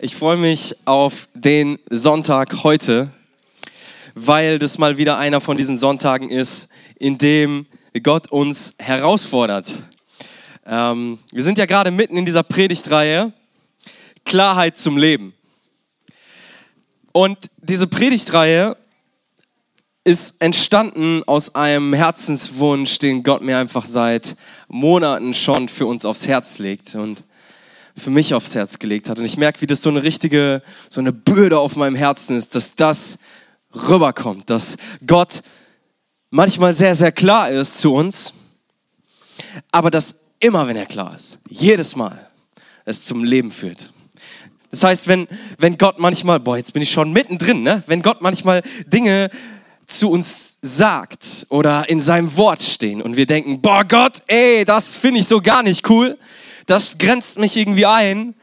Ich freue mich auf den Sonntag heute, weil das mal wieder einer von diesen Sonntagen ist, in dem Gott uns herausfordert. Ähm, wir sind ja gerade mitten in dieser Predigtreihe Klarheit zum Leben. Und diese Predigtreihe ist entstanden aus einem Herzenswunsch, den Gott mir einfach seit Monaten schon für uns aufs Herz legt. Und für mich aufs Herz gelegt hat. Und ich merke, wie das so eine richtige, so eine Bürde auf meinem Herzen ist, dass das rüberkommt, dass Gott manchmal sehr, sehr klar ist zu uns, aber dass immer, wenn er klar ist, jedes Mal es zum Leben führt. Das heißt, wenn, wenn Gott manchmal, boah, jetzt bin ich schon mittendrin, ne? wenn Gott manchmal Dinge zu uns sagt oder in seinem Wort stehen und wir denken, boah Gott, ey, das finde ich so gar nicht cool, das grenzt mich irgendwie ein.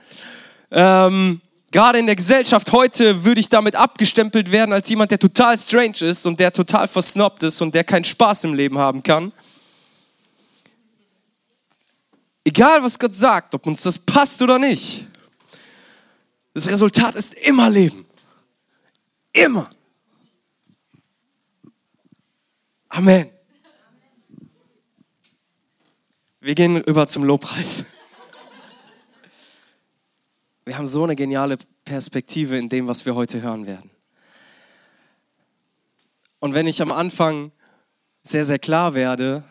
Ähm, Gerade in der Gesellschaft heute würde ich damit abgestempelt werden als jemand, der total strange ist und der total versnobbt ist und der keinen Spaß im Leben haben kann. Egal, was Gott sagt, ob uns das passt oder nicht, das Resultat ist immer Leben. Immer. Amen. Wir gehen über zum Lobpreis. Wir haben so eine geniale Perspektive in dem, was wir heute hören werden. Und wenn ich am Anfang sehr, sehr klar werde,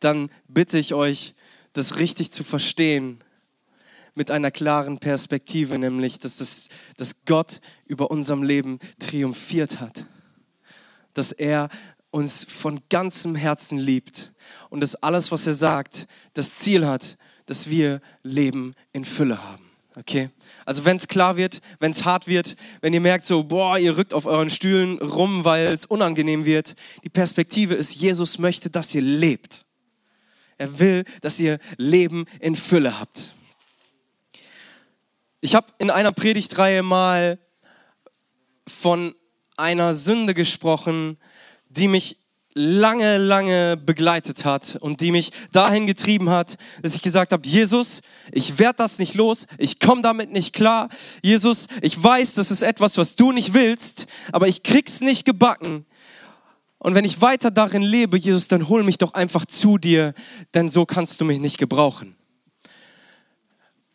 dann bitte ich euch, das richtig zu verstehen mit einer klaren Perspektive, nämlich, dass, es, dass Gott über unserem Leben triumphiert hat. Dass er uns von ganzem Herzen liebt und dass alles, was er sagt, das Ziel hat, dass wir Leben in Fülle haben. Okay? Also wenn es klar wird, wenn es hart wird, wenn ihr merkt so, boah, ihr rückt auf euren Stühlen rum, weil es unangenehm wird, die Perspektive ist, Jesus möchte, dass ihr lebt. Er will, dass ihr Leben in Fülle habt. Ich habe in einer Predigtreihe mal von einer Sünde gesprochen, die mich lange, lange begleitet hat und die mich dahin getrieben hat, dass ich gesagt habe, Jesus, ich werde das nicht los, ich komme damit nicht klar. Jesus, ich weiß, das ist etwas, was du nicht willst, aber ich krieg's nicht gebacken. Und wenn ich weiter darin lebe, Jesus, dann hol mich doch einfach zu dir, denn so kannst du mich nicht gebrauchen.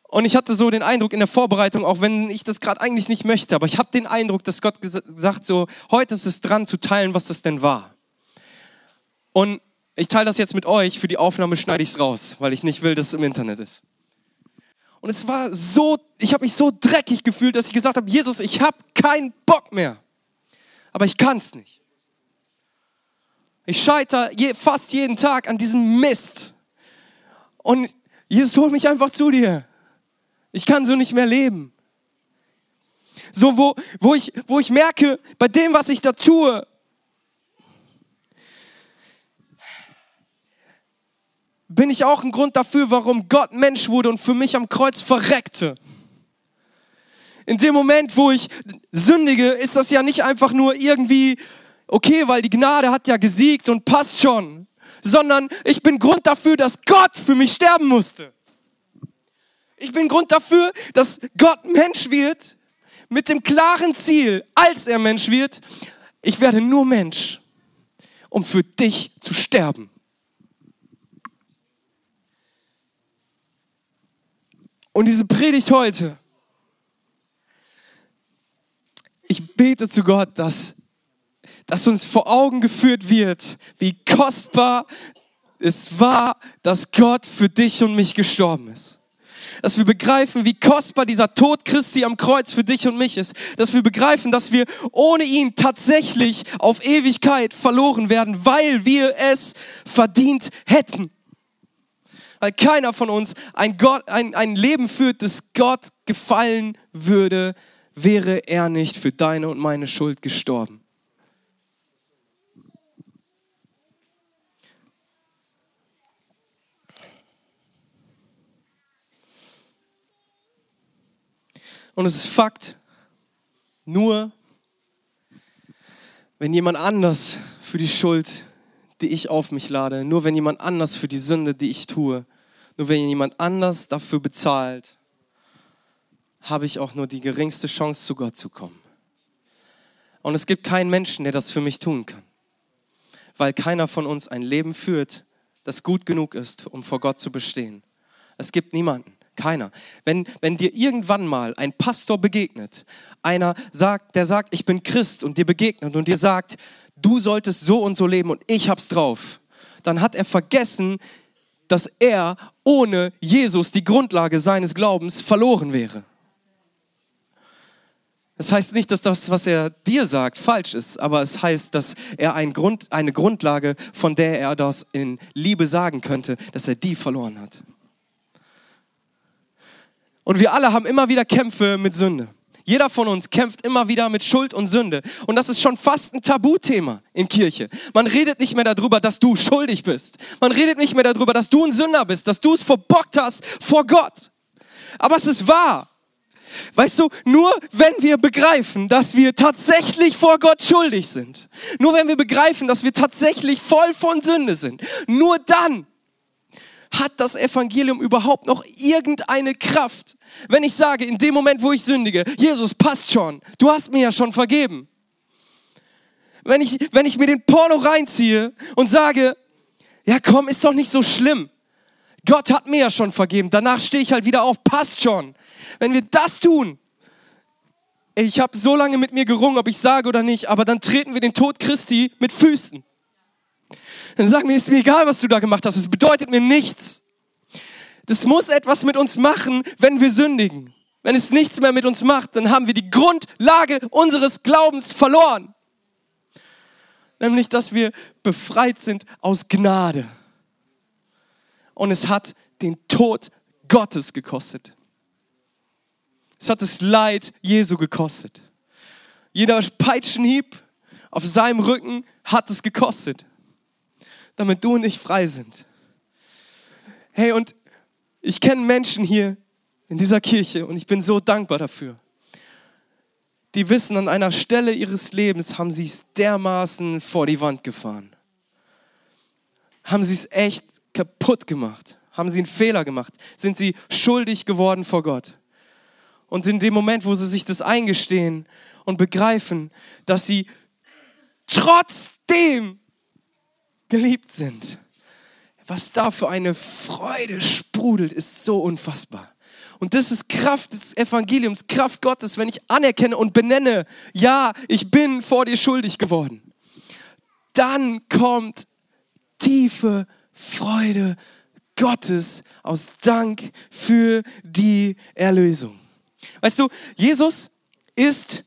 Und ich hatte so den Eindruck in der Vorbereitung, auch wenn ich das gerade eigentlich nicht möchte, aber ich habe den Eindruck, dass Gott gesagt so, heute ist es dran zu teilen, was das denn war. Und ich teile das jetzt mit euch, für die Aufnahme schneide ich es raus, weil ich nicht will, dass es im Internet ist. Und es war so, ich habe mich so dreckig gefühlt, dass ich gesagt habe, Jesus, ich habe keinen Bock mehr. Aber ich kann es nicht. Ich scheitere je, fast jeden Tag an diesem Mist. Und Jesus, hol mich einfach zu dir. Ich kann so nicht mehr leben. So, wo, wo, ich, wo ich merke, bei dem, was ich da tue, bin ich auch ein Grund dafür, warum Gott Mensch wurde und für mich am Kreuz verreckte. In dem Moment, wo ich sündige, ist das ja nicht einfach nur irgendwie, okay, weil die Gnade hat ja gesiegt und passt schon, sondern ich bin Grund dafür, dass Gott für mich sterben musste. Ich bin Grund dafür, dass Gott Mensch wird mit dem klaren Ziel, als er Mensch wird, ich werde nur Mensch, um für dich zu sterben. Und diese Predigt heute, ich bete zu Gott, dass, dass uns vor Augen geführt wird, wie kostbar es war, dass Gott für dich und mich gestorben ist. Dass wir begreifen, wie kostbar dieser Tod Christi am Kreuz für dich und mich ist. Dass wir begreifen, dass wir ohne ihn tatsächlich auf Ewigkeit verloren werden, weil wir es verdient hätten weil keiner von uns ein, Gott, ein, ein Leben führt, das Gott gefallen würde, wäre er nicht für deine und meine Schuld gestorben. Und es ist Fakt, nur wenn jemand anders für die Schuld die ich auf mich lade, nur wenn jemand anders für die Sünde, die ich tue, nur wenn jemand anders dafür bezahlt, habe ich auch nur die geringste Chance, zu Gott zu kommen. Und es gibt keinen Menschen, der das für mich tun kann, weil keiner von uns ein Leben führt, das gut genug ist, um vor Gott zu bestehen. Es gibt niemanden, keiner. Wenn, wenn dir irgendwann mal ein Pastor begegnet, einer sagt, der sagt, ich bin Christ und dir begegnet und dir sagt, du solltest so und so leben und ich hab's drauf, dann hat er vergessen, dass er ohne Jesus die Grundlage seines Glaubens verloren wäre. Das heißt nicht, dass das, was er dir sagt, falsch ist, aber es heißt, dass er ein Grund, eine Grundlage, von der er das in Liebe sagen könnte, dass er die verloren hat. Und wir alle haben immer wieder Kämpfe mit Sünde. Jeder von uns kämpft immer wieder mit Schuld und Sünde. Und das ist schon fast ein Tabuthema in Kirche. Man redet nicht mehr darüber, dass du schuldig bist. Man redet nicht mehr darüber, dass du ein Sünder bist, dass du es verbockt hast vor Gott. Aber es ist wahr. Weißt du, nur wenn wir begreifen, dass wir tatsächlich vor Gott schuldig sind, nur wenn wir begreifen, dass wir tatsächlich voll von Sünde sind, nur dann hat das Evangelium überhaupt noch irgendeine Kraft? Wenn ich sage, in dem Moment, wo ich sündige, Jesus, passt schon, du hast mir ja schon vergeben. Wenn ich, wenn ich mir den Porno reinziehe und sage, ja komm, ist doch nicht so schlimm. Gott hat mir ja schon vergeben. Danach stehe ich halt wieder auf, passt schon. Wenn wir das tun, ich habe so lange mit mir gerungen, ob ich sage oder nicht, aber dann treten wir den Tod Christi mit Füßen. Dann sagen wir, ist mir egal, was du da gemacht hast, es bedeutet mir nichts. Das muss etwas mit uns machen, wenn wir sündigen. Wenn es nichts mehr mit uns macht, dann haben wir die Grundlage unseres Glaubens verloren. Nämlich, dass wir befreit sind aus Gnade. Und es hat den Tod Gottes gekostet. Es hat das Leid Jesu gekostet. Jeder Peitschenhieb auf seinem Rücken hat es gekostet damit du und ich frei sind. Hey, und ich kenne Menschen hier in dieser Kirche und ich bin so dankbar dafür. Die wissen, an einer Stelle ihres Lebens haben sie es dermaßen vor die Wand gefahren. Haben sie es echt kaputt gemacht. Haben sie einen Fehler gemacht. Sind sie schuldig geworden vor Gott. Und in dem Moment, wo sie sich das eingestehen und begreifen, dass sie trotzdem geliebt sind. Was da für eine Freude sprudelt, ist so unfassbar. Und das ist Kraft des Evangeliums, Kraft Gottes, wenn ich anerkenne und benenne, ja, ich bin vor dir schuldig geworden. Dann kommt tiefe Freude Gottes aus Dank für die Erlösung. Weißt du, Jesus ist,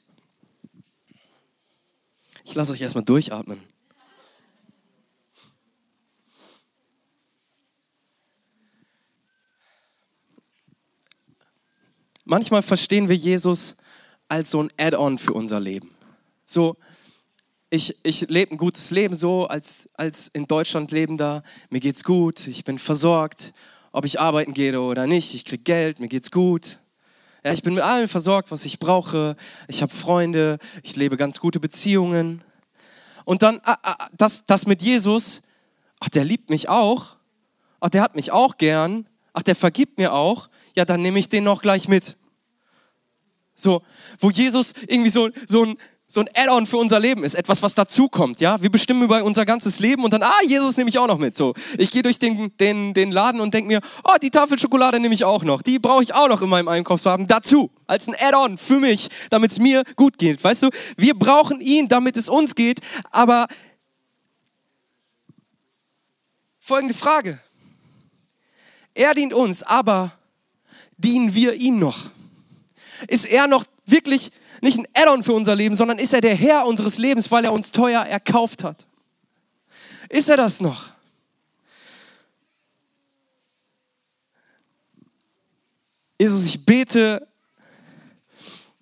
ich lasse euch erstmal durchatmen. Manchmal verstehen wir Jesus als so ein Add-on für unser Leben. So, ich, ich lebe ein gutes Leben so, als, als in Deutschland lebender. Mir geht's gut, ich bin versorgt, ob ich arbeiten gehe oder nicht. Ich kriege Geld, mir geht's gut. Ja, ich bin mit allem versorgt, was ich brauche. Ich habe Freunde, ich lebe ganz gute Beziehungen. Und dann ah, ah, das, das mit Jesus, ach, der liebt mich auch. Ach, der hat mich auch gern. Ach, der vergibt mir auch ja, dann nehme ich den noch gleich mit. So, wo Jesus irgendwie so, so ein, so ein Add-on für unser Leben ist, etwas, was dazukommt, ja. Wir bestimmen über unser ganzes Leben und dann, ah, Jesus nehme ich auch noch mit. So, ich gehe durch den, den, den Laden und denke mir, oh, die Tafel Schokolade nehme ich auch noch. Die brauche ich auch noch in meinem Einkaufswagen dazu, als ein Add-on für mich, damit es mir gut geht. Weißt du, wir brauchen ihn, damit es uns geht, aber folgende Frage. Er dient uns, aber dienen wir ihm noch? Ist er noch wirklich nicht ein Add-on für unser Leben, sondern ist er der Herr unseres Lebens, weil er uns teuer erkauft hat? Ist er das noch? Jesus, ich bete,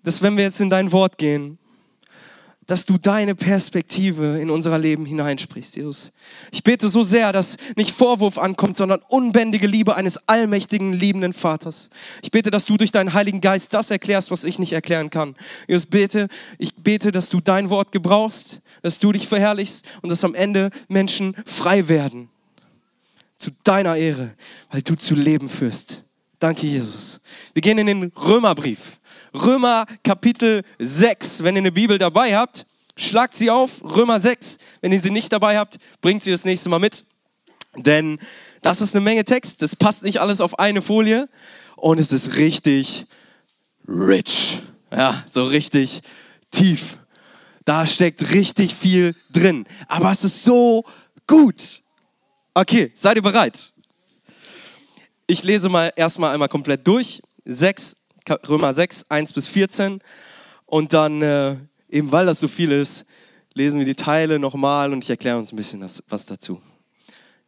dass wenn wir jetzt in dein Wort gehen, dass du deine Perspektive in unser Leben hineinsprichst, Jesus. Ich bete so sehr, dass nicht Vorwurf ankommt, sondern unbändige Liebe eines allmächtigen, liebenden Vaters. Ich bete, dass du durch deinen Heiligen Geist das erklärst, was ich nicht erklären kann. Jesus, bete, ich bete, dass du dein Wort gebrauchst, dass du dich verherrlichst und dass am Ende Menschen frei werden. Zu deiner Ehre, weil du zu Leben führst. Danke, Jesus. Wir gehen in den Römerbrief. Römer Kapitel 6. Wenn ihr eine Bibel dabei habt, schlagt sie auf. Römer 6. Wenn ihr sie nicht dabei habt, bringt sie das nächste Mal mit. Denn das ist eine Menge Text. Das passt nicht alles auf eine Folie. Und es ist richtig rich. Ja, so richtig tief. Da steckt richtig viel drin. Aber es ist so gut. Okay, seid ihr bereit? Ich lese mal erstmal einmal komplett durch. 6, Römer 6, 1 bis 14. Und dann, äh, eben weil das so viel ist, lesen wir die Teile nochmal und ich erkläre uns ein bisschen das, was dazu.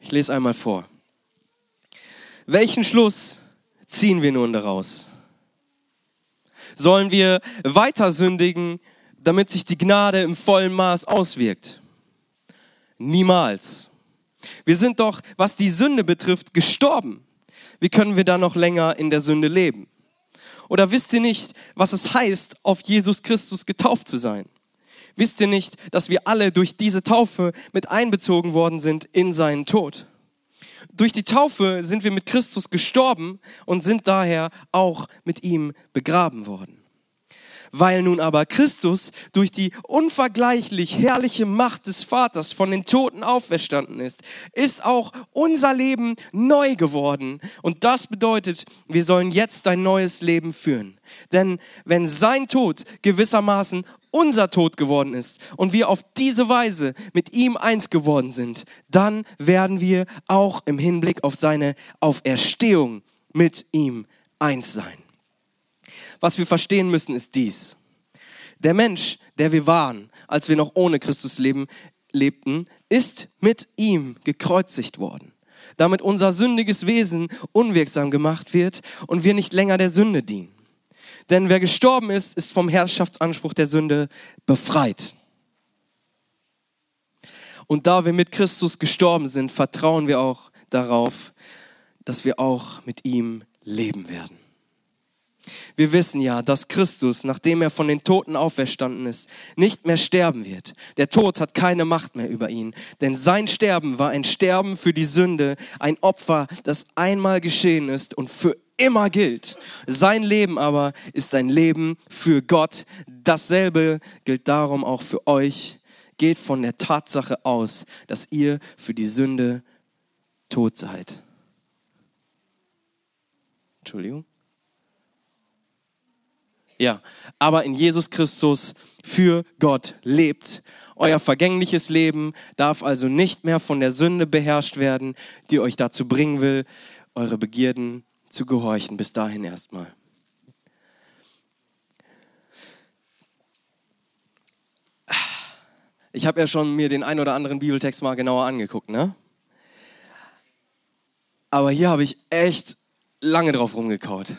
Ich lese einmal vor. Welchen Schluss ziehen wir nun daraus? Sollen wir weiter sündigen, damit sich die Gnade im vollen Maß auswirkt? Niemals. Wir sind doch, was die Sünde betrifft, gestorben. Wie können wir da noch länger in der Sünde leben? Oder wisst ihr nicht, was es heißt, auf Jesus Christus getauft zu sein? Wisst ihr nicht, dass wir alle durch diese Taufe mit einbezogen worden sind in seinen Tod? Durch die Taufe sind wir mit Christus gestorben und sind daher auch mit ihm begraben worden. Weil nun aber Christus durch die unvergleichlich herrliche Macht des Vaters von den Toten auferstanden ist, ist auch unser Leben neu geworden. Und das bedeutet, wir sollen jetzt ein neues Leben führen. Denn wenn sein Tod gewissermaßen unser Tod geworden ist und wir auf diese Weise mit ihm eins geworden sind, dann werden wir auch im Hinblick auf seine Auferstehung mit ihm eins sein. Was wir verstehen müssen, ist dies. Der Mensch, der wir waren, als wir noch ohne Christus leben, lebten, ist mit ihm gekreuzigt worden, damit unser sündiges Wesen unwirksam gemacht wird und wir nicht länger der Sünde dienen. Denn wer gestorben ist, ist vom Herrschaftsanspruch der Sünde befreit. Und da wir mit Christus gestorben sind, vertrauen wir auch darauf, dass wir auch mit ihm leben werden. Wir wissen ja, dass Christus, nachdem er von den Toten auferstanden ist, nicht mehr sterben wird. Der Tod hat keine Macht mehr über ihn, denn sein Sterben war ein Sterben für die Sünde, ein Opfer, das einmal geschehen ist und für immer gilt. Sein Leben aber ist ein Leben für Gott. Dasselbe gilt darum auch für euch. Geht von der Tatsache aus, dass ihr für die Sünde tot seid. Entschuldigung. Ja, aber in Jesus Christus für Gott lebt. Euer vergängliches Leben darf also nicht mehr von der Sünde beherrscht werden, die euch dazu bringen will, eure Begierden zu gehorchen. Bis dahin erstmal. Ich habe ja schon mir den ein oder anderen Bibeltext mal genauer angeguckt, ne? Aber hier habe ich echt lange drauf rumgekaut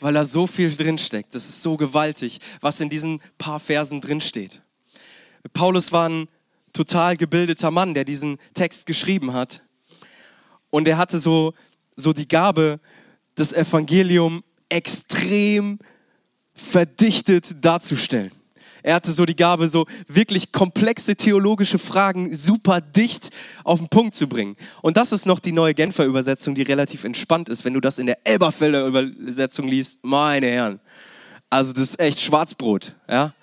weil da so viel drinsteckt. Das ist so gewaltig, was in diesen paar Versen drinsteht. Paulus war ein total gebildeter Mann, der diesen Text geschrieben hat. Und er hatte so, so die Gabe, das Evangelium extrem verdichtet darzustellen. Er hatte so die Gabe, so wirklich komplexe theologische Fragen super dicht auf den Punkt zu bringen. Und das ist noch die neue Genfer Übersetzung, die relativ entspannt ist. Wenn du das in der Elberfelder Übersetzung liest, meine Herren. Also das ist echt Schwarzbrot, ja.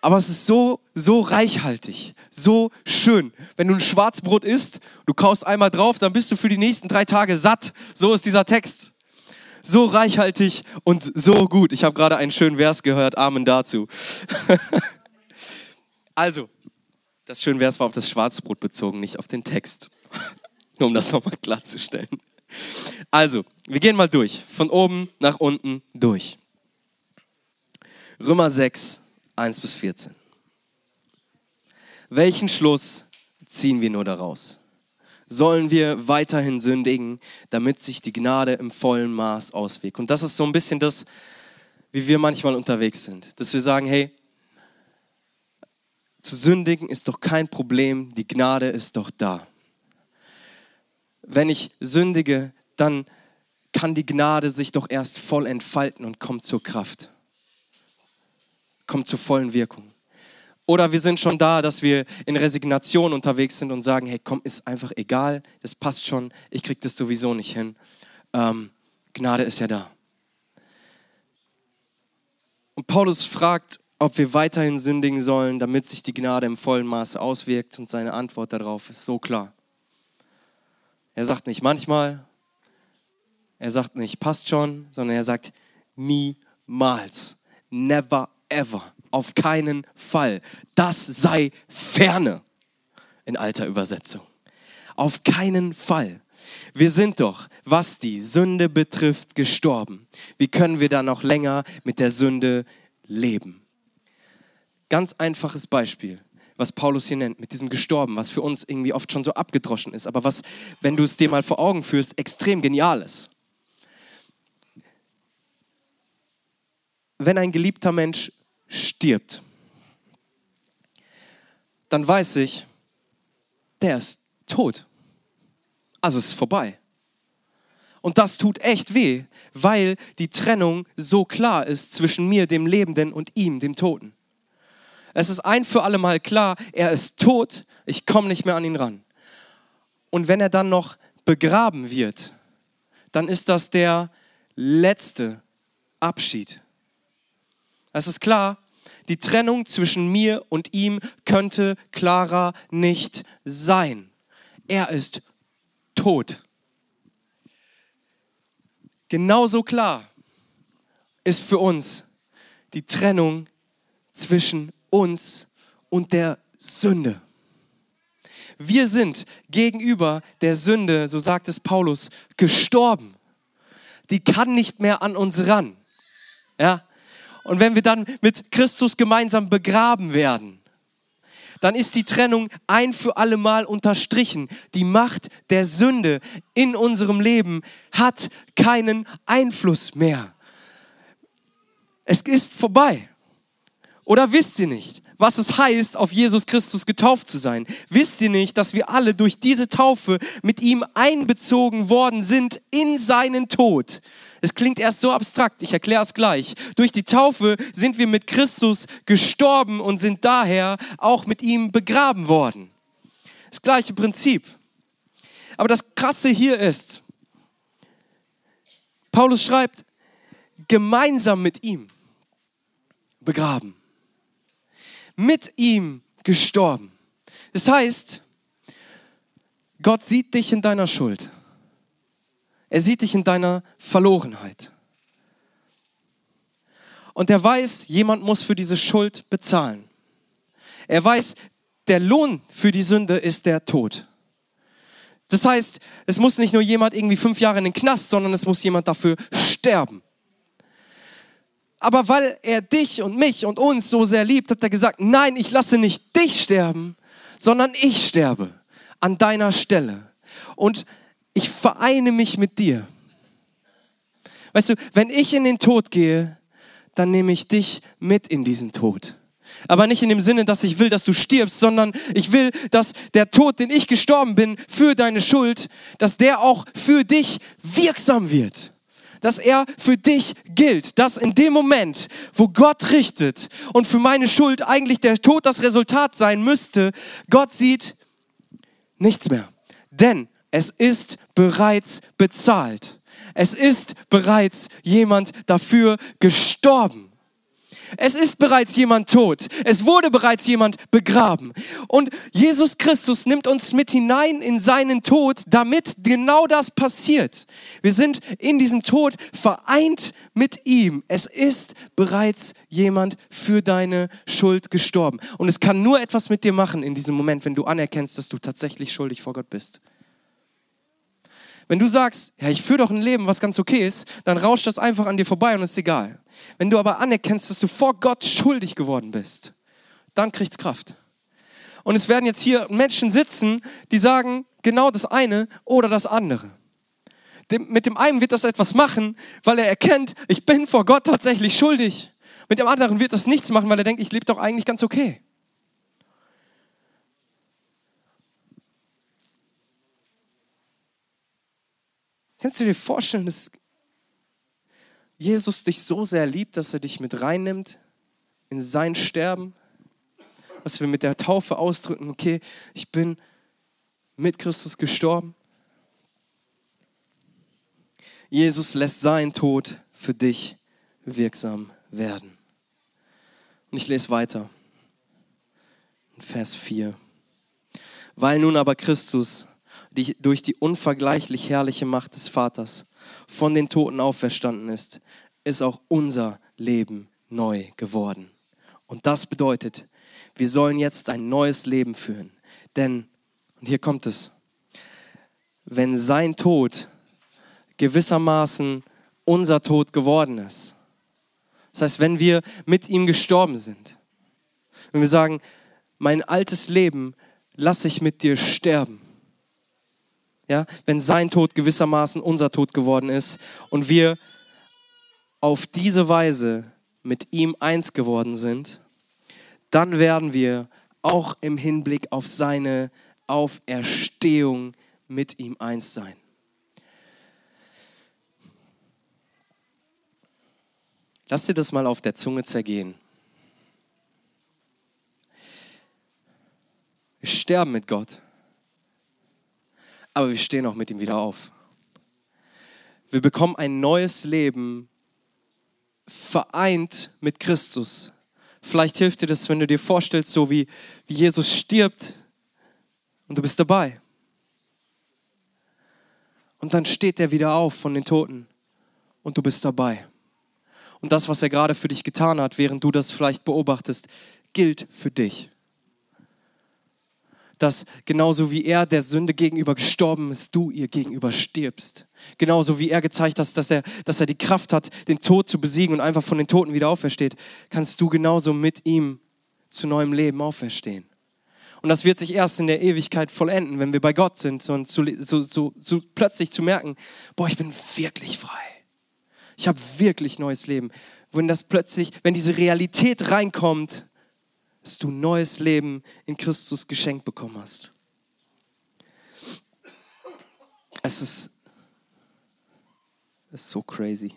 Aber es ist so, so reichhaltig, so schön. Wenn du ein Schwarzbrot isst, du kaust einmal drauf, dann bist du für die nächsten drei Tage satt. So ist dieser Text so reichhaltig und so gut. Ich habe gerade einen schönen Vers gehört. Amen dazu. also, das schöne Vers war auf das Schwarzbrot bezogen, nicht auf den Text. Nur um das nochmal klarzustellen. Also, wir gehen mal durch. Von oben nach unten durch. Römer 6, 1 bis 14. Welchen Schluss ziehen wir nur daraus? Sollen wir weiterhin sündigen, damit sich die Gnade im vollen Maß auswirkt. Und das ist so ein bisschen das, wie wir manchmal unterwegs sind. Dass wir sagen, hey, zu sündigen ist doch kein Problem, die Gnade ist doch da. Wenn ich sündige, dann kann die Gnade sich doch erst voll entfalten und kommt zur Kraft, kommt zur vollen Wirkung. Oder wir sind schon da, dass wir in Resignation unterwegs sind und sagen, hey, komm, ist einfach egal, das passt schon, ich krieg das sowieso nicht hin. Ähm, Gnade ist ja da. Paulus fragt, ob wir weiterhin sündigen sollen, damit sich die Gnade im vollen Maße auswirkt. Und seine Antwort darauf ist so klar. Er sagt nicht manchmal, er sagt nicht passt schon, sondern er sagt niemals, never ever, auf keinen Fall. Das sei ferne in alter Übersetzung. Auf keinen Fall. Wir sind doch, was die Sünde betrifft, gestorben. Wie können wir da noch länger mit der Sünde leben? Ganz einfaches Beispiel, was Paulus hier nennt, mit diesem Gestorben, was für uns irgendwie oft schon so abgedroschen ist, aber was, wenn du es dir mal vor Augen führst, extrem genial ist. Wenn ein geliebter Mensch stirbt, dann weiß ich, der ist tot. Also es ist vorbei. Und das tut echt weh, weil die Trennung so klar ist zwischen mir, dem Lebenden, und ihm, dem Toten. Es ist ein für alle Mal klar, er ist tot, ich komme nicht mehr an ihn ran. Und wenn er dann noch begraben wird, dann ist das der letzte Abschied. Es ist klar, die Trennung zwischen mir und ihm könnte klarer nicht sein. Er ist tot. Genauso klar ist für uns die Trennung zwischen uns und der Sünde. Wir sind gegenüber der Sünde, so sagt es Paulus, gestorben. Die kann nicht mehr an uns ran. Ja? Und wenn wir dann mit Christus gemeinsam begraben werden, dann ist die Trennung ein für alle Mal unterstrichen. Die Macht der Sünde in unserem Leben hat keinen Einfluss mehr. Es ist vorbei. Oder wisst ihr nicht, was es heißt, auf Jesus Christus getauft zu sein? Wisst ihr nicht, dass wir alle durch diese Taufe mit ihm einbezogen worden sind in seinen Tod? Es klingt erst so abstrakt, ich erkläre es gleich. Durch die Taufe sind wir mit Christus gestorben und sind daher auch mit ihm begraben worden. Das gleiche Prinzip. Aber das Krasse hier ist, Paulus schreibt, gemeinsam mit ihm begraben mit ihm gestorben. Das heißt, Gott sieht dich in deiner Schuld. Er sieht dich in deiner Verlorenheit. Und er weiß, jemand muss für diese Schuld bezahlen. Er weiß, der Lohn für die Sünde ist der Tod. Das heißt, es muss nicht nur jemand irgendwie fünf Jahre in den Knast, sondern es muss jemand dafür sterben. Aber weil er dich und mich und uns so sehr liebt, hat er gesagt, nein, ich lasse nicht dich sterben, sondern ich sterbe an deiner Stelle. Und ich vereine mich mit dir. Weißt du, wenn ich in den Tod gehe, dann nehme ich dich mit in diesen Tod. Aber nicht in dem Sinne, dass ich will, dass du stirbst, sondern ich will, dass der Tod, den ich gestorben bin, für deine Schuld, dass der auch für dich wirksam wird dass er für dich gilt, dass in dem Moment, wo Gott richtet und für meine Schuld eigentlich der Tod das Resultat sein müsste, Gott sieht nichts mehr. Denn es ist bereits bezahlt. Es ist bereits jemand dafür gestorben. Es ist bereits jemand tot. Es wurde bereits jemand begraben. Und Jesus Christus nimmt uns mit hinein in seinen Tod, damit genau das passiert. Wir sind in diesem Tod vereint mit ihm. Es ist bereits jemand für deine Schuld gestorben. Und es kann nur etwas mit dir machen in diesem Moment, wenn du anerkennst, dass du tatsächlich schuldig vor Gott bist. Wenn du sagst, ja, ich führe doch ein Leben, was ganz okay ist, dann rauscht das einfach an dir vorbei und ist egal. Wenn du aber anerkennst, dass du vor Gott schuldig geworden bist, dann kriegt's Kraft. Und es werden jetzt hier Menschen sitzen, die sagen genau das eine oder das andere. Dem, mit dem einen wird das etwas machen, weil er erkennt, ich bin vor Gott tatsächlich schuldig. Mit dem anderen wird das nichts machen, weil er denkt, ich lebe doch eigentlich ganz okay. Kannst du dir vorstellen, dass Jesus dich so sehr liebt, dass er dich mit reinnimmt in sein Sterben? Was wir mit der Taufe ausdrücken, okay, ich bin mit Christus gestorben. Jesus lässt sein Tod für dich wirksam werden. Und ich lese weiter. Vers 4. Weil nun aber Christus die, durch die unvergleichlich herrliche Macht des Vaters von den Toten auferstanden ist, ist auch unser Leben neu geworden. Und das bedeutet, wir sollen jetzt ein neues Leben führen. Denn, und hier kommt es, wenn sein Tod gewissermaßen unser Tod geworden ist. Das heißt, wenn wir mit ihm gestorben sind, wenn wir sagen, mein altes Leben lasse ich mit dir sterben. Ja, wenn sein Tod gewissermaßen unser Tod geworden ist und wir auf diese Weise mit ihm eins geworden sind, dann werden wir auch im Hinblick auf seine Auferstehung mit ihm eins sein. Lass dir das mal auf der Zunge zergehen. Wir sterben mit Gott, aber wir stehen auch mit ihm wieder auf. Wir bekommen ein neues Leben vereint mit Christus. Vielleicht hilft dir das, wenn du dir vorstellst, so wie, wie Jesus stirbt und du bist dabei. Und dann steht er wieder auf von den Toten und du bist dabei. Und das, was er gerade für dich getan hat, während du das vielleicht beobachtest, gilt für dich dass genauso wie er der Sünde gegenüber gestorben ist, du ihr gegenüber stirbst. Genauso wie er gezeigt hat, dass er, dass er die Kraft hat, den Tod zu besiegen und einfach von den Toten wieder aufersteht, kannst du genauso mit ihm zu neuem Leben auferstehen. Und das wird sich erst in der Ewigkeit vollenden, wenn wir bei Gott sind und so, so, so, so plötzlich zu merken, boah, ich bin wirklich frei. Ich habe wirklich neues Leben. Wenn das plötzlich, wenn diese Realität reinkommt, dass du neues Leben in Christus geschenkt bekommen hast. Es ist, es ist so crazy.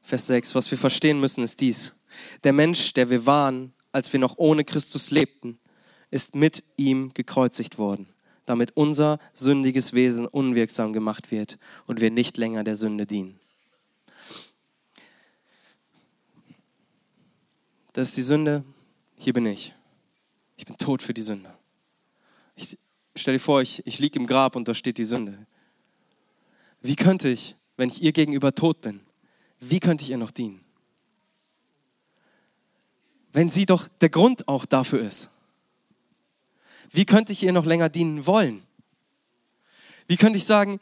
Vers 6, was wir verstehen müssen, ist dies. Der Mensch, der wir waren, als wir noch ohne Christus lebten, ist mit ihm gekreuzigt worden, damit unser sündiges Wesen unwirksam gemacht wird und wir nicht länger der Sünde dienen. Das ist die Sünde, hier bin ich. Ich bin tot für die Sünde. Ich stell dir vor, ich, ich liege im Grab und da steht die Sünde. Wie könnte ich, wenn ich ihr gegenüber tot bin, wie könnte ich ihr noch dienen? Wenn sie doch der Grund auch dafür ist. Wie könnte ich ihr noch länger dienen wollen? Wie könnte ich sagen,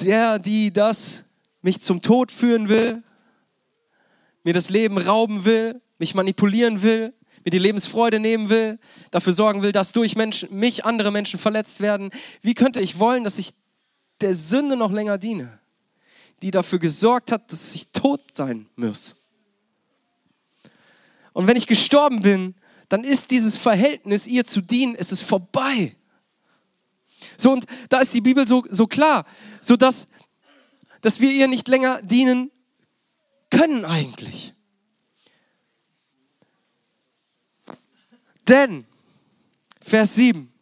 der, die das mich zum Tod führen will, mir das Leben rauben will, mich manipulieren will, mir die Lebensfreude nehmen will, dafür sorgen will, dass durch Menschen, mich andere Menschen verletzt werden. Wie könnte ich wollen, dass ich der Sünde noch länger diene, die dafür gesorgt hat, dass ich tot sein muss? Und wenn ich gestorben bin, dann ist dieses Verhältnis, ihr zu dienen, es ist vorbei. So, und da ist die Bibel so, so klar, so dass, dass wir ihr nicht länger dienen können eigentlich. Denn, Vers 7,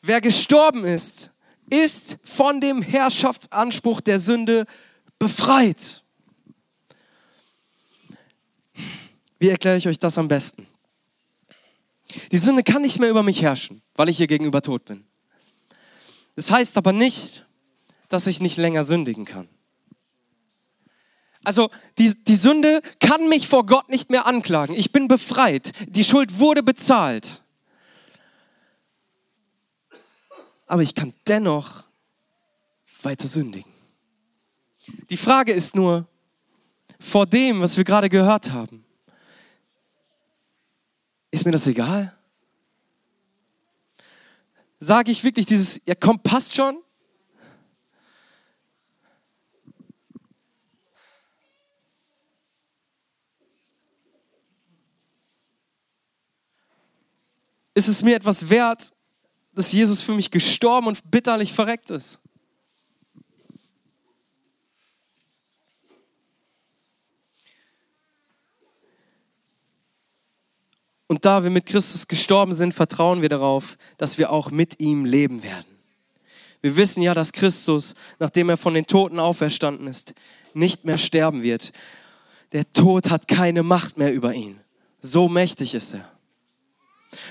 wer gestorben ist, ist von dem Herrschaftsanspruch der Sünde befreit. Wie erkläre ich euch das am besten? Die Sünde kann nicht mehr über mich herrschen, weil ich ihr gegenüber tot bin. Das heißt aber nicht, dass ich nicht länger sündigen kann. Also die, die Sünde kann mich vor Gott nicht mehr anklagen. Ich bin befreit. Die Schuld wurde bezahlt. Aber ich kann dennoch weiter sündigen. Die Frage ist nur, vor dem, was wir gerade gehört haben, ist mir das egal? Sage ich wirklich dieses, ja komm, passt schon? Ist es mir etwas wert, dass Jesus für mich gestorben und bitterlich verreckt ist. Und da wir mit Christus gestorben sind, vertrauen wir darauf, dass wir auch mit ihm leben werden. Wir wissen ja, dass Christus, nachdem er von den Toten auferstanden ist, nicht mehr sterben wird. Der Tod hat keine Macht mehr über ihn. So mächtig ist er.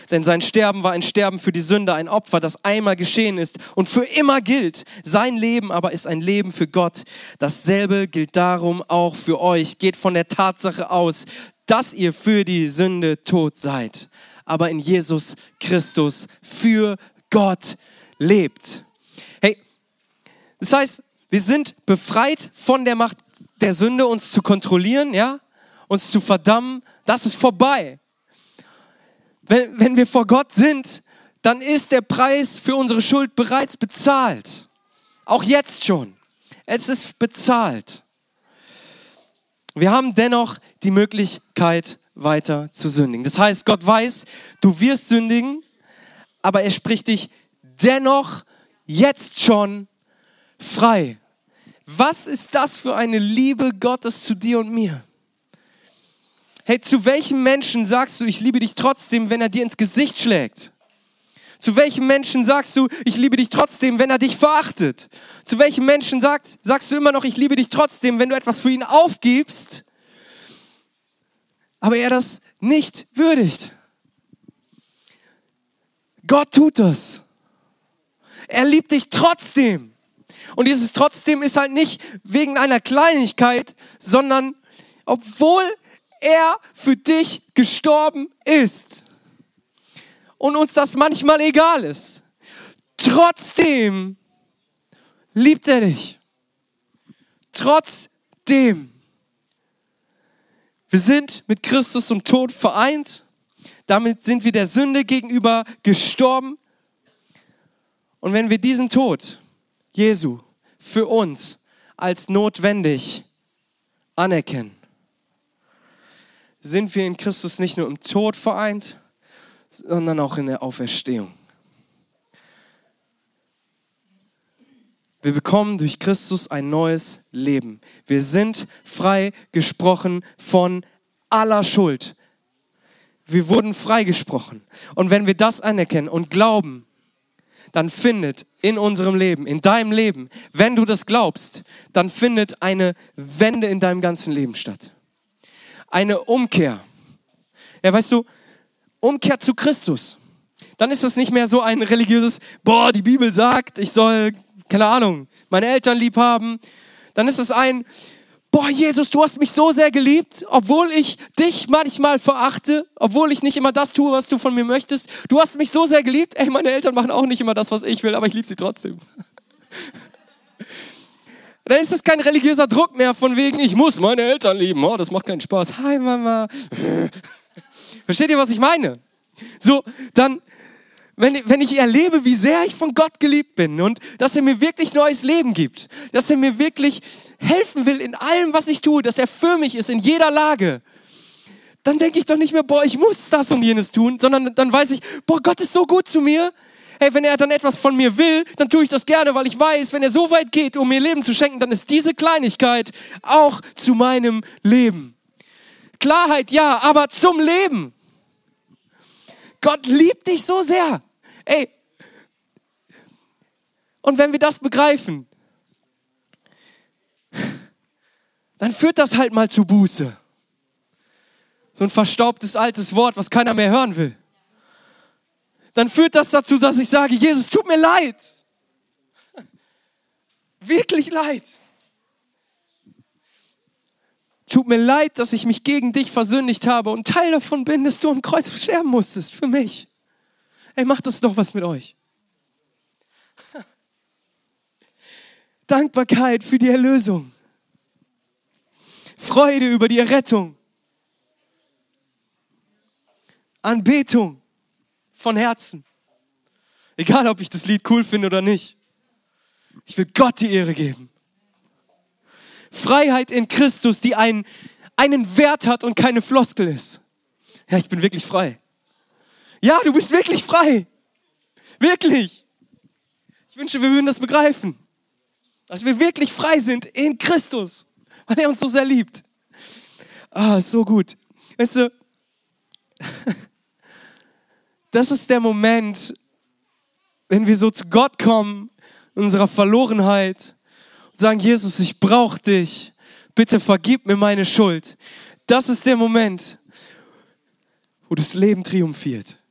Denn sein Sterben war ein Sterben für die Sünde, ein Opfer, das einmal geschehen ist und für immer gilt. Sein Leben aber ist ein Leben für Gott. Dasselbe gilt darum auch für euch. Geht von der Tatsache aus, dass ihr für die Sünde tot seid, aber in Jesus Christus für Gott lebt. Hey, das heißt, wir sind befreit von der Macht der Sünde, uns zu kontrollieren, ja, uns zu verdammen. Das ist vorbei. Wenn, wenn wir vor Gott sind, dann ist der Preis für unsere Schuld bereits bezahlt. Auch jetzt schon. Es ist bezahlt. Wir haben dennoch die Möglichkeit, weiter zu sündigen. Das heißt, Gott weiß, du wirst sündigen, aber er spricht dich dennoch jetzt schon frei. Was ist das für eine Liebe Gottes zu dir und mir? Hey, zu welchem Menschen sagst du, ich liebe dich trotzdem, wenn er dir ins Gesicht schlägt? Zu welchem Menschen sagst du, ich liebe dich trotzdem, wenn er dich verachtet? Zu welchem Menschen sagt, sagst du immer noch, ich liebe dich trotzdem, wenn du etwas für ihn aufgibst, aber er das nicht würdigt? Gott tut das. Er liebt dich trotzdem. Und dieses trotzdem ist halt nicht wegen einer Kleinigkeit, sondern obwohl er für dich gestorben ist und uns das manchmal egal ist. Trotzdem liebt er dich. Trotzdem. Wir sind mit Christus zum Tod vereint. Damit sind wir der Sünde gegenüber gestorben. Und wenn wir diesen Tod Jesu für uns als notwendig anerkennen, sind wir in Christus nicht nur im Tod vereint, sondern auch in der Auferstehung. Wir bekommen durch Christus ein neues Leben. Wir sind frei gesprochen von aller Schuld. Wir wurden freigesprochen. Und wenn wir das anerkennen und glauben, dann findet in unserem Leben, in deinem Leben, wenn du das glaubst, dann findet eine Wende in deinem ganzen Leben statt eine Umkehr. Ja, weißt du, Umkehr zu Christus. Dann ist es nicht mehr so ein religiöses, boah, die Bibel sagt, ich soll, keine Ahnung, meine Eltern lieb haben. Dann ist es ein, boah, Jesus, du hast mich so sehr geliebt, obwohl ich dich manchmal verachte, obwohl ich nicht immer das tue, was du von mir möchtest. Du hast mich so sehr geliebt. Ey, meine Eltern machen auch nicht immer das, was ich will, aber ich liebe sie trotzdem. Dann ist es kein religiöser Druck mehr von wegen, ich muss meine Eltern lieben. Oh, das macht keinen Spaß. Hi Mama. Versteht ihr, was ich meine? So, dann, wenn, wenn ich erlebe, wie sehr ich von Gott geliebt bin und dass er mir wirklich neues Leben gibt, dass er mir wirklich helfen will in allem, was ich tue, dass er für mich ist in jeder Lage, dann denke ich doch nicht mehr, boah, ich muss das und jenes tun, sondern dann weiß ich, boah, Gott ist so gut zu mir, hey, wenn er dann etwas von mir will, dann tue ich das gerne, weil ich weiß, wenn er so weit geht, um mir Leben zu schenken, dann ist diese Kleinigkeit auch zu meinem Leben. Klarheit ja, aber zum Leben. Gott liebt dich so sehr. Ey. Und wenn wir das begreifen, dann führt das halt mal zu Buße. So ein verstaubtes altes Wort, was keiner mehr hören will dann führt das dazu, dass ich sage, Jesus, tut mir leid. Wirklich leid. Tut mir leid, dass ich mich gegen dich versündigt habe und Teil davon bin, dass du am Kreuz sterben musstest für mich. Ey, macht das doch was mit euch. Dankbarkeit für die Erlösung. Freude über die Errettung. Anbetung von Herzen. Egal, ob ich das Lied cool finde oder nicht. Ich will Gott die Ehre geben. Freiheit in Christus, die einen, einen Wert hat und keine Floskel ist. Ja, ich bin wirklich frei. Ja, du bist wirklich frei. Wirklich. Ich wünsche, wir würden das begreifen. Dass wir wirklich frei sind in Christus, weil er uns so sehr liebt. Ah, so gut. Weißt du, das ist der Moment, wenn wir so zu Gott kommen, in unserer Verlorenheit und sagen, Jesus, ich brauche dich. bitte vergib mir meine Schuld. Das ist der Moment, wo das Leben triumphiert.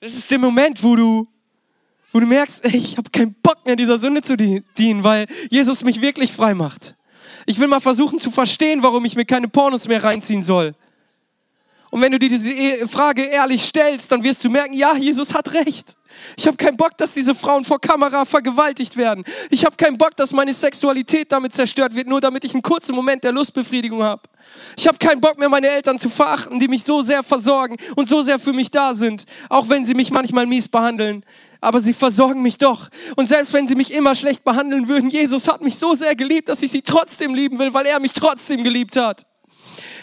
Das ist der Moment, wo du, wo du merkst, ey, ich habe keinen Bock mehr dieser Sünde zu dienen, weil Jesus mich wirklich frei macht. Ich will mal versuchen zu verstehen, warum ich mir keine Pornos mehr reinziehen soll. Und wenn du dir diese e- Frage ehrlich stellst, dann wirst du merken, ja, Jesus hat recht. Ich habe keinen Bock, dass diese Frauen vor Kamera vergewaltigt werden. Ich habe keinen Bock, dass meine Sexualität damit zerstört wird, nur damit ich einen kurzen Moment der Lustbefriedigung habe. Ich habe keinen Bock mehr, meine Eltern zu verachten, die mich so sehr versorgen und so sehr für mich da sind, auch wenn sie mich manchmal mies behandeln. Aber sie versorgen mich doch. Und selbst wenn sie mich immer schlecht behandeln würden, Jesus hat mich so sehr geliebt, dass ich sie trotzdem lieben will, weil er mich trotzdem geliebt hat.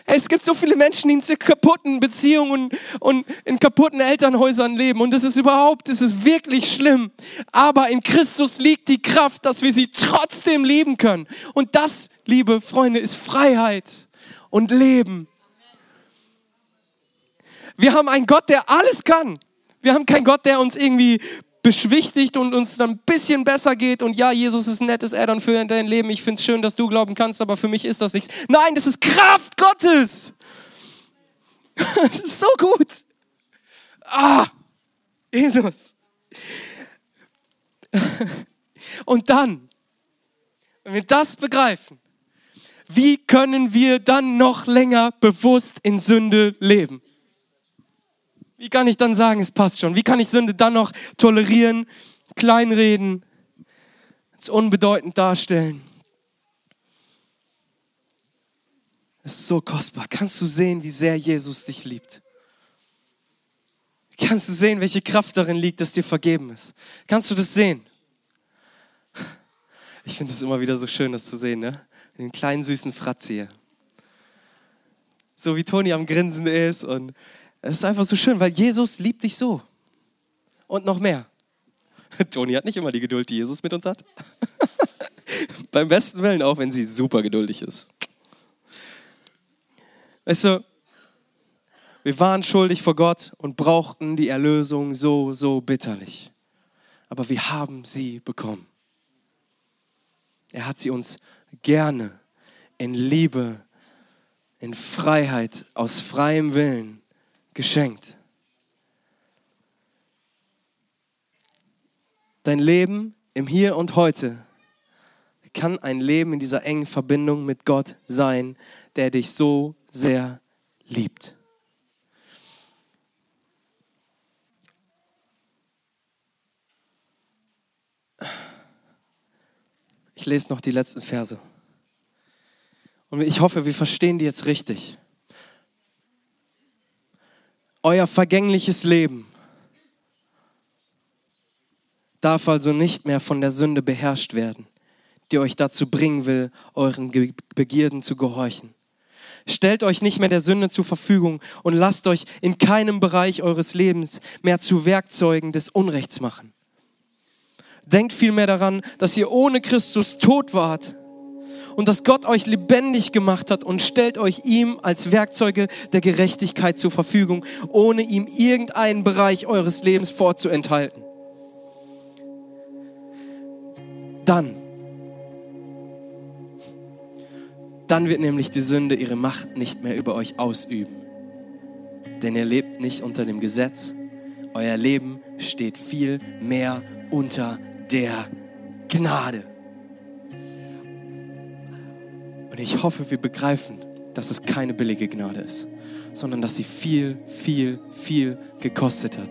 Es gibt so viele Menschen, die in kaputten Beziehungen und in kaputten Elternhäusern leben. Und das ist überhaupt, das ist wirklich schlimm. Aber in Christus liegt die Kraft, dass wir sie trotzdem lieben können. Und das, liebe Freunde, ist Freiheit und Leben. Wir haben einen Gott, der alles kann. Wir haben keinen Gott, der uns irgendwie beschwichtigt und uns dann ein bisschen besser geht und ja, Jesus ist ein nettes Add-on für dein Leben. Ich finde es schön, dass du glauben kannst, aber für mich ist das nichts. Nein, das ist Kraft Gottes. Das ist so gut. Ah, Jesus. Und dann, wenn wir das begreifen, wie können wir dann noch länger bewusst in Sünde leben? Wie kann ich dann sagen, es passt schon? Wie kann ich Sünde dann noch tolerieren, kleinreden, als unbedeutend darstellen? Es ist so kostbar. Kannst du sehen, wie sehr Jesus dich liebt? Kannst du sehen, welche Kraft darin liegt, dass dir vergeben ist? Kannst du das sehen? Ich finde es immer wieder so schön, das zu sehen, ne? Den kleinen süßen Fratz hier. So wie Toni am Grinsen ist und es ist einfach so schön, weil Jesus liebt dich so. Und noch mehr. Toni hat nicht immer die Geduld, die Jesus mit uns hat. Beim besten Willen, auch wenn sie super geduldig ist. Weißt du, wir waren schuldig vor Gott und brauchten die Erlösung so, so bitterlich. Aber wir haben sie bekommen. Er hat sie uns gerne in Liebe, in Freiheit, aus freiem Willen geschenkt. Dein Leben im Hier und Heute kann ein Leben in dieser engen Verbindung mit Gott sein, der dich so sehr liebt. Ich lese noch die letzten Verse. Und ich hoffe, wir verstehen die jetzt richtig. Euer vergängliches Leben darf also nicht mehr von der Sünde beherrscht werden, die euch dazu bringen will, euren Begierden zu gehorchen. Stellt euch nicht mehr der Sünde zur Verfügung und lasst euch in keinem Bereich eures Lebens mehr zu Werkzeugen des Unrechts machen. Denkt vielmehr daran, dass ihr ohne Christus tot wart und dass Gott euch lebendig gemacht hat und stellt euch ihm als Werkzeuge der Gerechtigkeit zur Verfügung, ohne ihm irgendeinen Bereich eures Lebens vorzuenthalten. Dann, dann wird nämlich die Sünde ihre Macht nicht mehr über euch ausüben. Denn ihr lebt nicht unter dem Gesetz, euer Leben steht viel mehr unter der Gnade. Und ich hoffe, wir begreifen, dass es keine billige Gnade ist, sondern dass sie viel, viel, viel gekostet hat.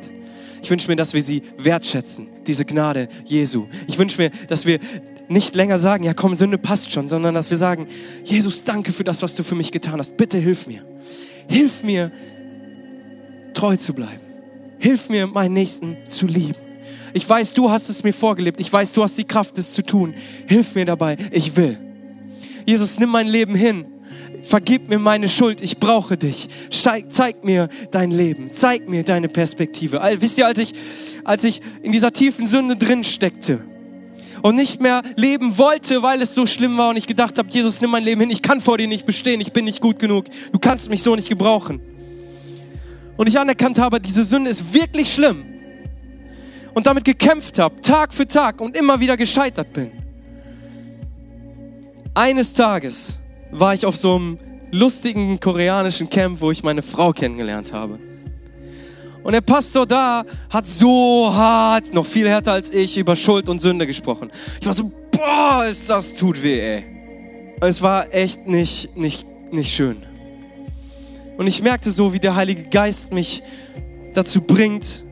Ich wünsche mir, dass wir sie wertschätzen, diese Gnade Jesu. Ich wünsche mir, dass wir nicht länger sagen, ja komm, Sünde passt schon, sondern dass wir sagen, Jesus, danke für das, was du für mich getan hast. Bitte hilf mir. Hilf mir, treu zu bleiben. Hilf mir, meinen Nächsten zu lieben. Ich weiß, du hast es mir vorgelebt. Ich weiß, du hast die Kraft, es zu tun. Hilf mir dabei. Ich will. Jesus, nimm mein Leben hin. Vergib mir meine Schuld, ich brauche dich. Zeig mir dein Leben, zeig mir deine Perspektive. Wisst ihr, als ich, als ich in dieser tiefen Sünde drin steckte und nicht mehr leben wollte, weil es so schlimm war und ich gedacht habe, Jesus, nimm mein Leben hin, ich kann vor dir nicht bestehen, ich bin nicht gut genug, du kannst mich so nicht gebrauchen. Und ich anerkannt habe, diese Sünde ist wirklich schlimm und damit gekämpft habe, Tag für Tag und immer wieder gescheitert bin eines Tages war ich auf so einem lustigen koreanischen Camp, wo ich meine Frau kennengelernt habe. Und der Pastor da hat so hart, noch viel härter als ich, über Schuld und Sünde gesprochen. Ich war so, boah, ist das tut weh, ey. Es war echt nicht, nicht, nicht schön. Und ich merkte so, wie der Heilige Geist mich dazu bringt,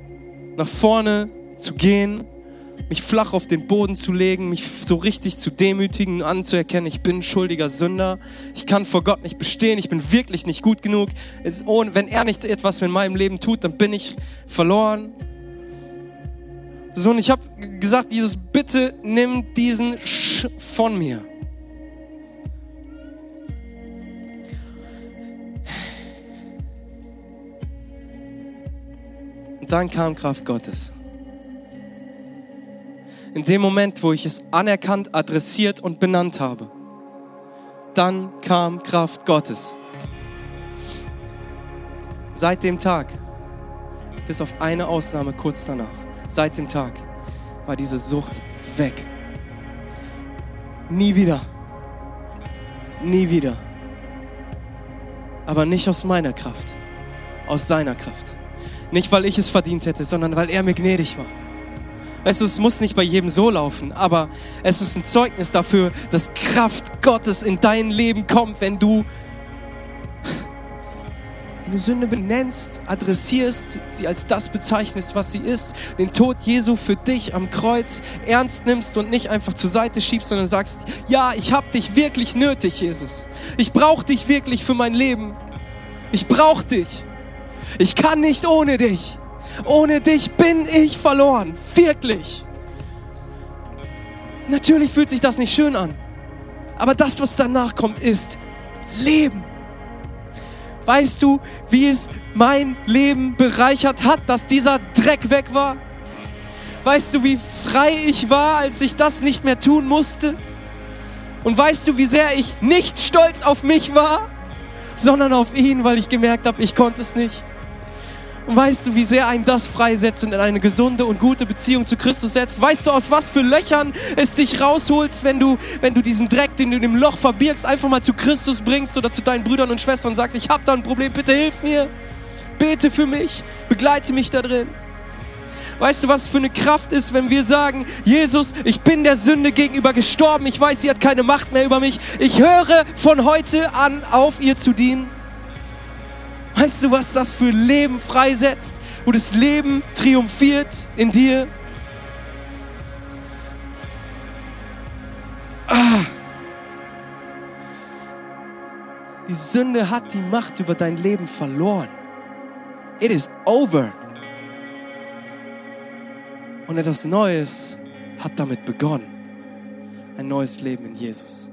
nach vorne zu gehen mich flach auf den Boden zu legen, mich so richtig zu demütigen, anzuerkennen, ich bin schuldiger Sünder, ich kann vor Gott nicht bestehen, ich bin wirklich nicht gut genug. Wenn er nicht etwas in meinem Leben tut, dann bin ich verloren. So, und ich habe gesagt, Jesus, bitte nimm diesen Sch von mir. Und dann kam Kraft Gottes in dem Moment, wo ich es anerkannt, adressiert und benannt habe, dann kam Kraft Gottes. Seit dem Tag, bis auf eine Ausnahme kurz danach, seit dem Tag war diese Sucht weg. Nie wieder. Nie wieder. Aber nicht aus meiner Kraft, aus seiner Kraft. Nicht, weil ich es verdient hätte, sondern weil er mir gnädig war. Weißt es muss nicht bei jedem so laufen, aber es ist ein Zeugnis dafür, dass Kraft Gottes in dein Leben kommt, wenn du, du Sünde benennst, adressierst, sie als das bezeichnest, was sie ist, den Tod Jesu für dich am Kreuz ernst nimmst und nicht einfach zur Seite schiebst, sondern sagst, ja, ich habe dich wirklich nötig, Jesus. Ich brauche dich wirklich für mein Leben. Ich brauche dich. Ich kann nicht ohne dich. Ohne dich bin ich verloren. Wirklich. Natürlich fühlt sich das nicht schön an. Aber das, was danach kommt, ist Leben. Weißt du, wie es mein Leben bereichert hat, dass dieser Dreck weg war? Weißt du, wie frei ich war, als ich das nicht mehr tun musste? Und weißt du, wie sehr ich nicht stolz auf mich war, sondern auf ihn, weil ich gemerkt habe, ich konnte es nicht? Und weißt du, wie sehr ein das freisetzt und in eine gesunde und gute Beziehung zu Christus setzt? Weißt du, aus was für Löchern es dich rausholst, wenn du, wenn du diesen Dreck, den du in dem Loch verbirgst, einfach mal zu Christus bringst oder zu deinen Brüdern und Schwestern und sagst, ich habe da ein Problem, bitte hilf mir. Bete für mich, begleite mich da drin. Weißt du, was für eine Kraft ist, wenn wir sagen, Jesus, ich bin der Sünde gegenüber gestorben, ich weiß, sie hat keine Macht mehr über mich, ich höre von heute an auf, ihr zu dienen. Weißt du, was das für Leben freisetzt? Wo das Leben triumphiert in dir? Ah. Die Sünde hat die Macht über dein Leben verloren. It is over. Und etwas Neues hat damit begonnen. Ein neues Leben in Jesus.